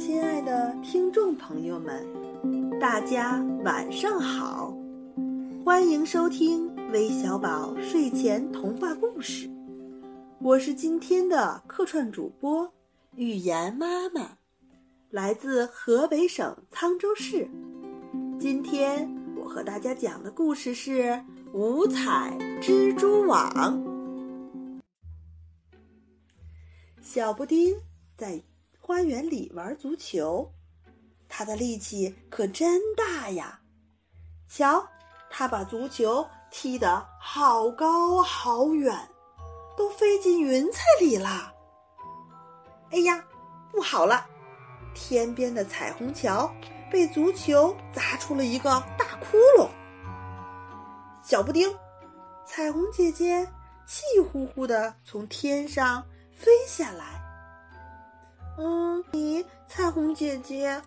亲爱的听众朋友们，大家晚上好！欢迎收听微小宝睡前童话故事，我是今天的客串主播语言妈妈，来自河北省沧州市。今天我和大家讲的故事是《五彩蜘蛛网》。小布丁在花园里玩足球，他的力气可真大呀！瞧，他把足球踢得好高好远，都飞进云彩里了。哎呀，不好了！天边的彩虹桥被足球砸出了一个大窟窿。小布丁，彩虹姐姐气呼呼地从天上飞下来。嗯，你彩虹姐姐，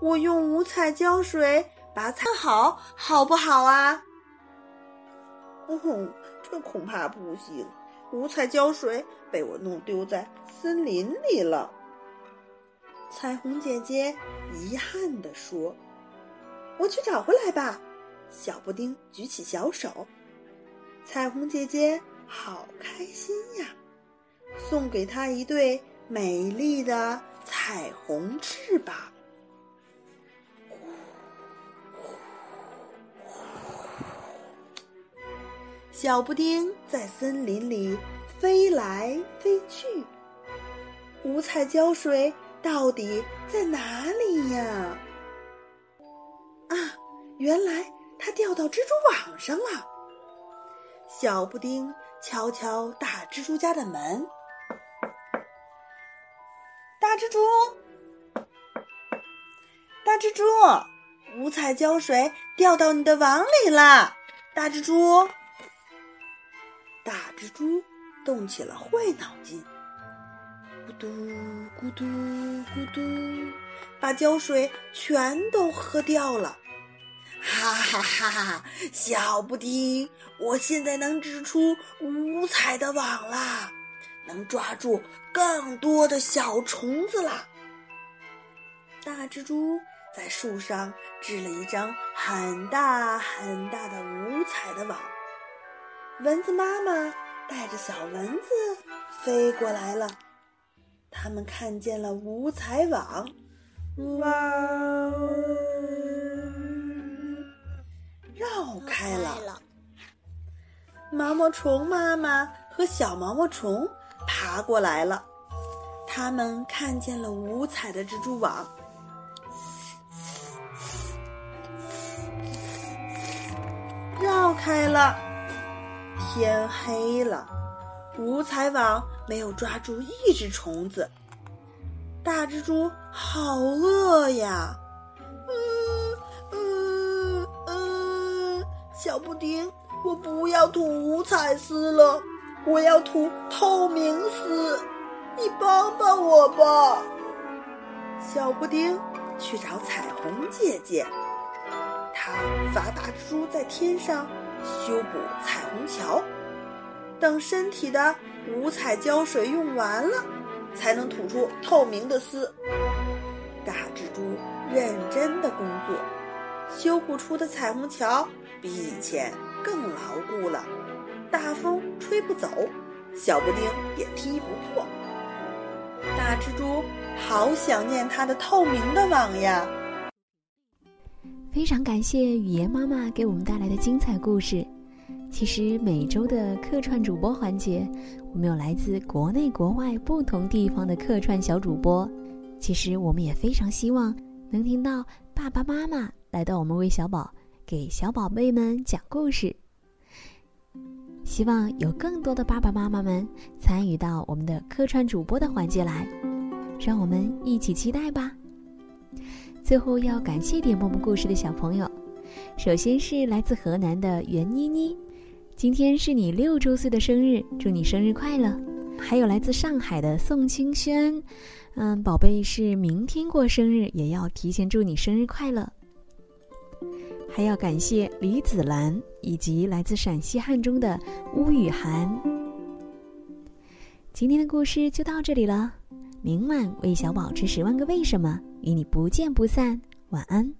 我用五彩胶水把彩好，好不好啊？哦，这恐怕不行，五彩胶水被我弄丢在森林里了。彩虹姐姐遗憾地说：“我去找回来吧。”小布丁举起小手，彩虹姐姐好开心呀，送给她一对。美丽的彩虹翅膀，小布丁在森林里飞来飞去。五彩胶水到底在哪里呀？啊，原来它掉到蜘蛛网上了。小布丁敲敲大蜘蛛家的门。蜘蛛，大蜘蛛，五彩胶水掉到你的网里了。大蜘蛛，大蜘蛛动起了坏脑筋，咕嘟咕嘟咕嘟，把胶水全都喝掉了。哈哈哈哈！小布丁，我现在能织出五彩的网啦！能抓住更多的小虫子啦！大蜘蛛在树上织了一张很大很大的五彩的网。蚊子妈妈带着小蚊子飞过来了，他们看见了五彩网，哇，绕开了。毛毛虫妈妈和小毛毛虫。爬过来了，他们看见了五彩的蜘蛛网，绕开了。天黑了，五彩网没有抓住一只虫子。大蜘蛛好饿呀！嗯嗯嗯，小布丁，我不要吐五彩丝了。我要涂透明丝，你帮帮我吧。小布丁去找彩虹姐姐，他罚大蜘蛛在天上修补彩虹桥，等身体的五彩胶水用完了，才能吐出透明的丝。大蜘蛛认真的工作，修补出的彩虹桥比以前更牢固了。大风吹不走，小布丁也踢不破。大蜘蛛好想念它的透明的网呀！非常感谢语言妈妈给我们带来的精彩故事。其实每周的客串主播环节，我们有来自国内国外不同地方的客串小主播。其实我们也非常希望能听到爸爸妈妈来到我们为小宝给小宝贝们讲故事。希望有更多的爸爸妈妈们参与到我们的客串主播的环节来，让我们一起期待吧。最后要感谢点播我们故事的小朋友，首先是来自河南的袁妮妮，今天是你六周岁的生日，祝你生日快乐。还有来自上海的宋清轩，嗯，宝贝是明天过生日，也要提前祝你生日快乐。还要感谢李子兰以及来自陕西汉中的巫雨涵。今天的故事就到这里了，明晚为小宝吃十万个为什么，与你不见不散。晚安。